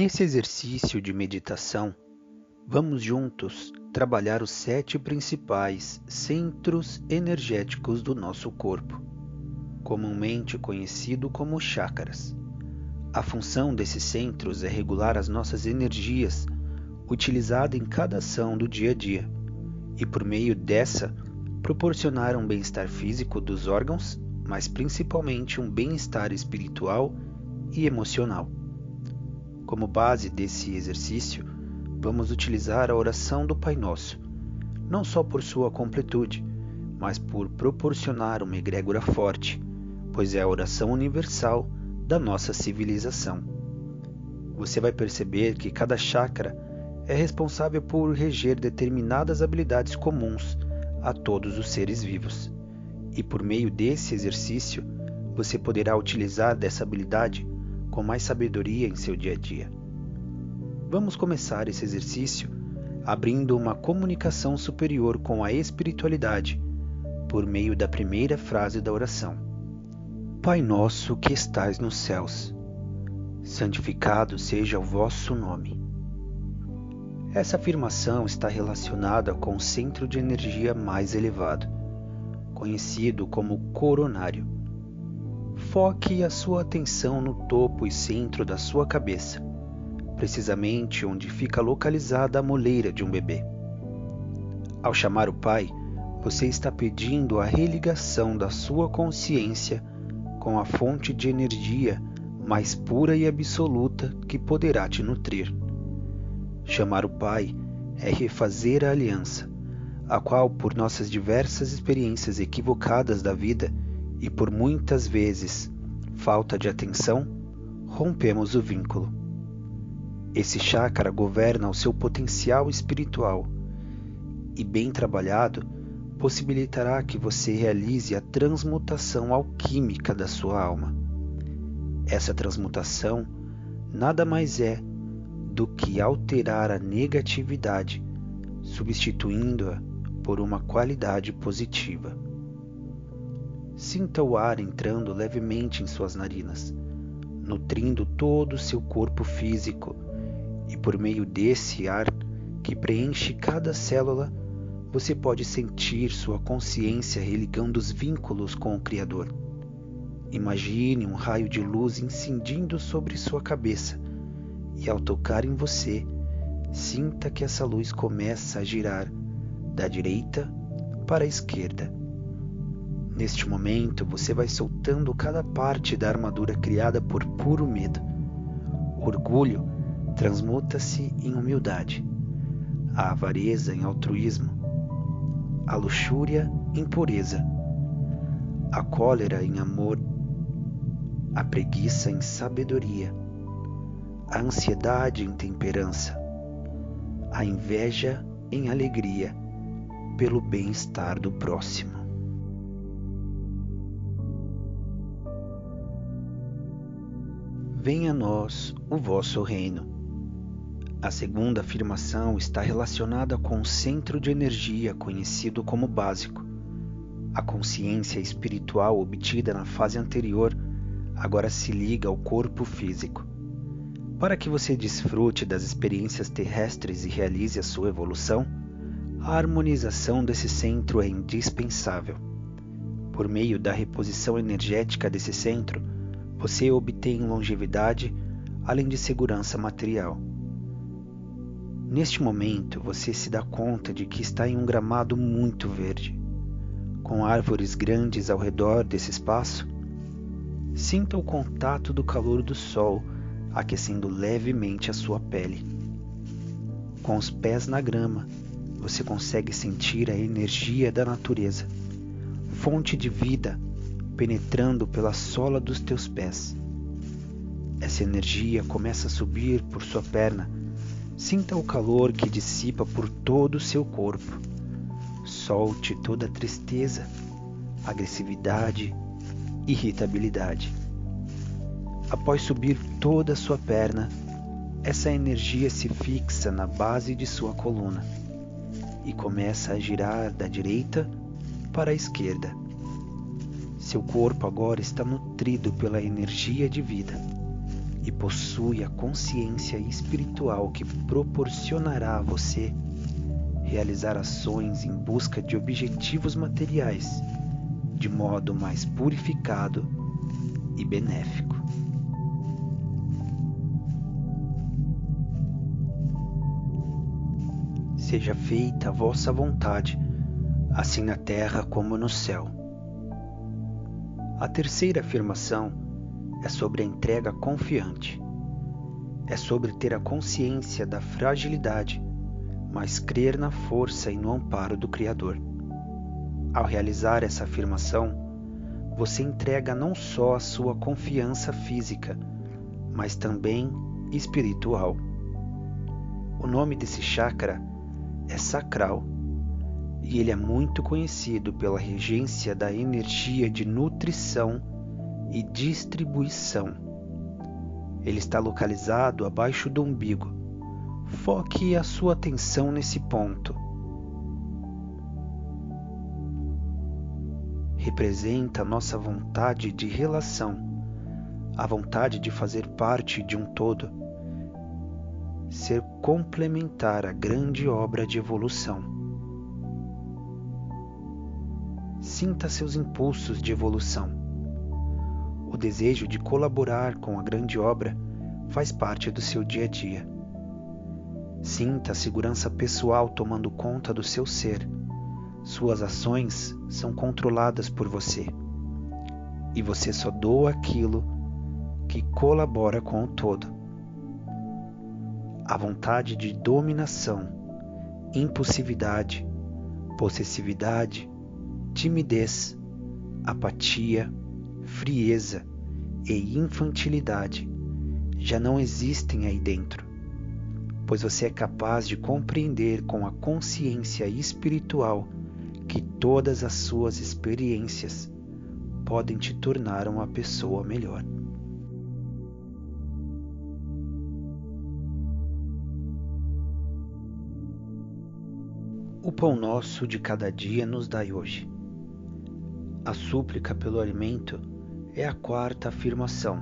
Nesse exercício de meditação, vamos juntos trabalhar os sete principais centros energéticos do nosso corpo, comumente conhecido como chakras. A função desses centros é regular as nossas energias, utilizada em cada ação do dia a dia, e por meio dessa, proporcionar um bem-estar físico dos órgãos, mas principalmente um bem-estar espiritual e emocional. Como base desse exercício, vamos utilizar a oração do Pai Nosso, não só por sua completude, mas por proporcionar uma egrégora forte, pois é a oração universal da nossa civilização. Você vai perceber que cada chakra é responsável por reger determinadas habilidades comuns a todos os seres vivos. E por meio desse exercício, você poderá utilizar dessa habilidade com mais sabedoria em seu dia a dia. Vamos começar esse exercício abrindo uma comunicação superior com a espiritualidade por meio da primeira frase da oração. Pai nosso que estais nos céus, santificado seja o vosso nome. Essa afirmação está relacionada com o centro de energia mais elevado, conhecido como coronário Foque a sua atenção no topo e centro da sua cabeça, precisamente onde fica localizada a moleira de um bebê. Ao chamar o Pai, você está pedindo a religação da sua consciência com a fonte de energia mais pura e absoluta que poderá te nutrir. Chamar o Pai é refazer a aliança, a qual, por nossas diversas experiências equivocadas da vida, e por muitas vezes falta de atenção, rompemos o vínculo. Esse chakra governa o seu potencial espiritual e, bem trabalhado, possibilitará que você realize a transmutação alquímica da sua alma. Essa transmutação nada mais é do que alterar a negatividade, substituindo-a por uma qualidade positiva. Sinta o ar entrando levemente em suas narinas, nutrindo todo o seu corpo físico, e por meio desse ar que preenche cada célula, você pode sentir sua consciência religando os vínculos com o Criador. Imagine um raio de luz incidindo sobre sua cabeça, e ao tocar em você, sinta que essa luz começa a girar da direita para a esquerda Neste momento, você vai soltando cada parte da armadura criada por puro medo. orgulho transmuta-se em humildade, a avareza em altruísmo, a luxúria em pureza, a cólera em amor, a preguiça em sabedoria, a ansiedade em temperança, a inveja em alegria pelo bem-estar do próximo. Venha a nós o vosso reino. A segunda afirmação está relacionada com o centro de energia conhecido como básico. A consciência espiritual obtida na fase anterior agora se liga ao corpo físico. Para que você desfrute das experiências terrestres e realize a sua evolução, a harmonização desse centro é indispensável. Por meio da reposição energética desse centro, você obtém longevidade além de segurança material. Neste momento, você se dá conta de que está em um gramado muito verde, com árvores grandes ao redor desse espaço. Sinta o contato do calor do sol aquecendo levemente a sua pele. Com os pés na grama, você consegue sentir a energia da natureza, fonte de vida penetrando pela sola dos teus pés. Essa energia começa a subir por sua perna. Sinta o calor que dissipa por todo o seu corpo. Solte toda a tristeza, agressividade, irritabilidade. Após subir toda a sua perna, essa energia se fixa na base de sua coluna e começa a girar da direita para a esquerda seu corpo agora está nutrido pela energia de vida, e possui a consciência espiritual que proporcionará a você realizar ações em busca de objetivos materiais de modo mais purificado e benéfico. Seja feita a vossa vontade, assim na terra como no céu. A terceira afirmação é sobre a entrega confiante. É sobre ter a consciência da fragilidade, mas crer na força e no amparo do Criador. Ao realizar essa afirmação, você entrega não só a sua confiança física, mas também espiritual. O nome desse chakra é sacral e ele é muito conhecido pela regência da energia de nutrição e distribuição. Ele está localizado abaixo do umbigo. Foque a sua atenção nesse ponto. Representa nossa vontade de relação, a vontade de fazer parte de um todo, ser complementar à grande obra de evolução. Sinta seus impulsos de evolução o desejo de colaborar com a grande obra faz parte do seu dia a dia. Sinta a segurança pessoal tomando conta do seu ser. Suas ações são controladas por você. E você só doa aquilo que colabora com o todo. A vontade de dominação, impulsividade, possessividade, timidez, apatia, frieza e infantilidade já não existem aí dentro, pois você é capaz de compreender com a consciência espiritual que todas as suas experiências podem te tornar uma pessoa melhor. O pão nosso de cada dia nos dai hoje. A súplica pelo alimento é a quarta afirmação,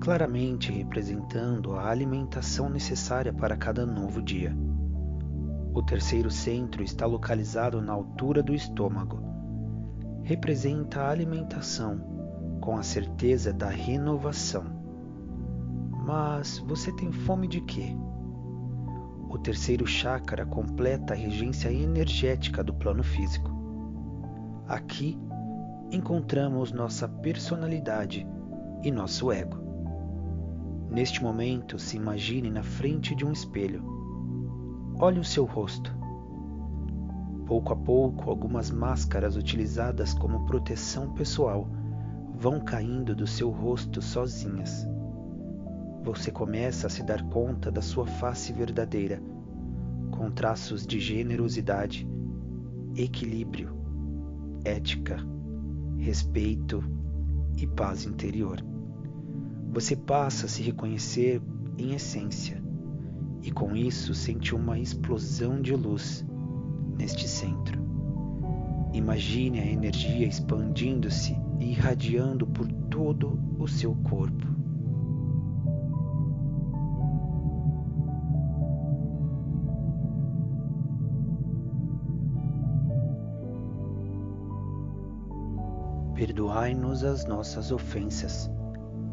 claramente representando a alimentação necessária para cada novo dia. O terceiro centro está localizado na altura do estômago. Representa a alimentação com a certeza da renovação. Mas você tem fome de quê? O terceiro chakra completa a regência energética do plano físico. Aqui encontramos nossa personalidade e nosso ego. Neste momento, se imagine na frente de um espelho. Olhe o seu rosto. Pouco a pouco, algumas máscaras utilizadas como proteção pessoal vão caindo do seu rosto sozinhas. Você começa a se dar conta da sua face verdadeira, com traços de generosidade, equilíbrio, ética, respeito e paz interior. Você passa a se reconhecer em essência e com isso sente uma explosão de luz neste centro. Imagine a energia expandindo-se e irradiando por todo o seu corpo. Perdoai-nos as nossas ofensas,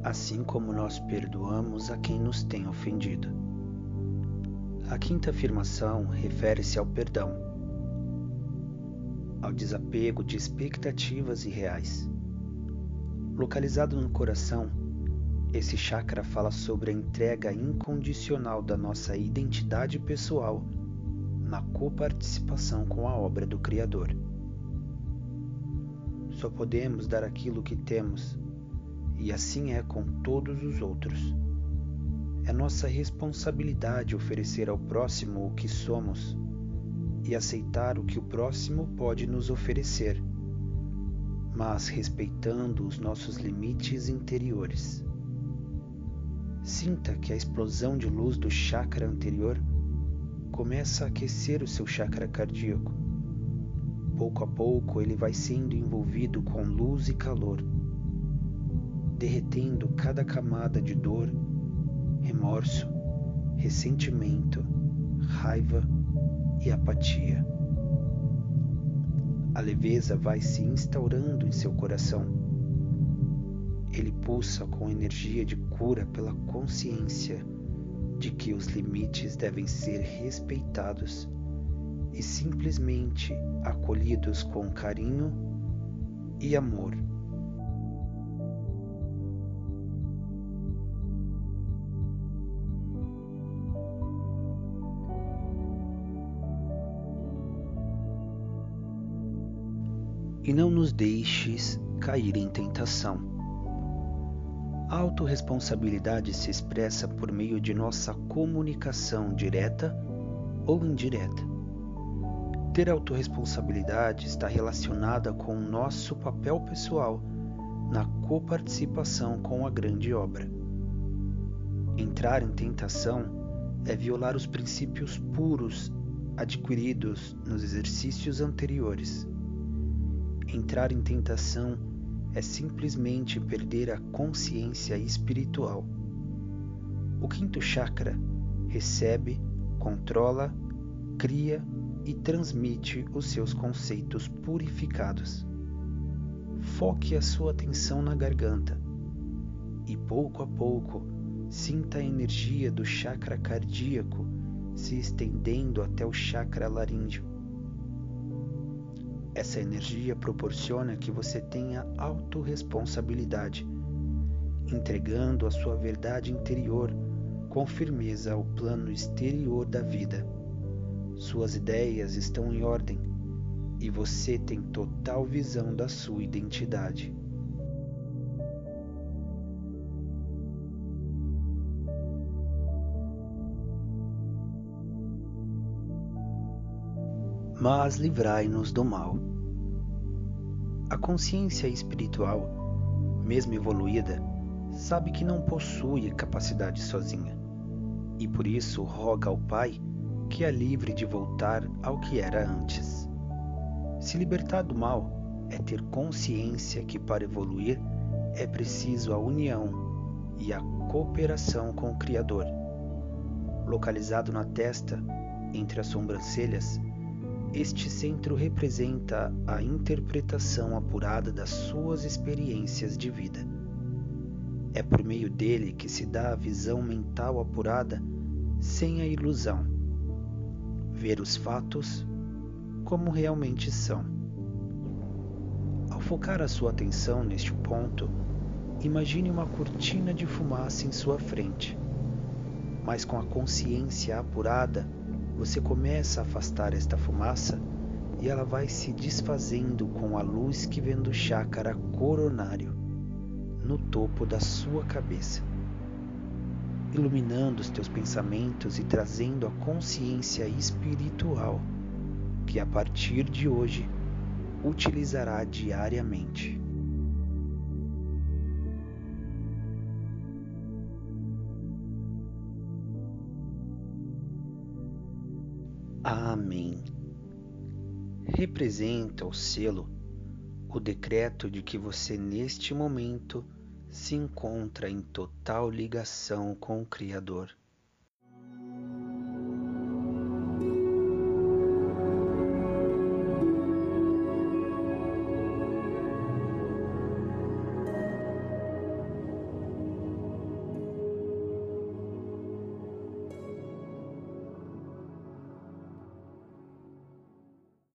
assim como nós perdoamos a quem nos tem ofendido. A quinta afirmação refere-se ao perdão, ao desapego de expectativas irreais. Localizado no coração, esse chakra fala sobre a entrega incondicional da nossa identidade pessoal na coparticipação com a obra do Criador. Só podemos dar aquilo que temos, e assim é com todos os outros. É nossa responsabilidade oferecer ao próximo o que somos e aceitar o que o próximo pode nos oferecer, mas respeitando os nossos limites interiores. Sinta que a explosão de luz do chakra anterior começa a aquecer o seu chakra cardíaco Pouco a pouco ele vai sendo envolvido com luz e calor. derretendo cada camada de dor, remorso, ressentimento, raiva e apatia. A leveza vai se instaurando em seu coração. Ele pulsa com energia de cura pela consciência de que os limites devem ser respeitados e simplesmente acolhidos com carinho e amor. e não nos deixes cair em tentação. A autorresponsabilidade se expressa por meio de nossa comunicação direta ou indireta. Ter autorresponsabilidade está relacionada com o nosso papel pessoal na coparticipação com a grande obra. Entrar em tentação é violar os princípios puros adquiridos nos exercícios anteriores. Entrar em tentação é simplesmente perder a consciência espiritual. O quinto chakra recebe, controla, cria e transmite os seus conceitos purificados. Foque a sua atenção na garganta e pouco a pouco sinta a energia do chakra cardíaco se estendendo até o chakra laríngeo. Essa energia proporciona que você tenha autorresponsabilidade, entregando a sua verdade interior com firmeza ao plano exterior da vida. Suas ideias estão em ordem e você tem total visão da sua identidade. mas livrai-nos do mal. A consciência espiritual, mesmo evoluída, sabe que não possui capacidade sozinha e por isso roga ao Pai que a livre de voltar ao que era antes. Se libertar do mal é ter consciência que para evoluir é preciso a união e a cooperação com o Criador. Localizado na testa, entre as sobrancelhas, este centro representa a interpretação apurada das suas experiências de vida. É por meio dele que se dá a visão mental apurada sem a ilusão. Ver os fatos como realmente são. Ao focar a sua atenção neste ponto, imagine uma cortina de fumaça em sua frente, mas com a consciência apurada você começa a afastar esta fumaça e ela vai se desfazendo com a luz que vem do chácara coronário no topo da sua cabeça, iluminando os teus pensamentos e trazendo a consciência espiritual que a partir de hoje utilizará diariamente. Amém. Representa o selo o decreto de que você neste momento se encontra em total ligação com o Criador.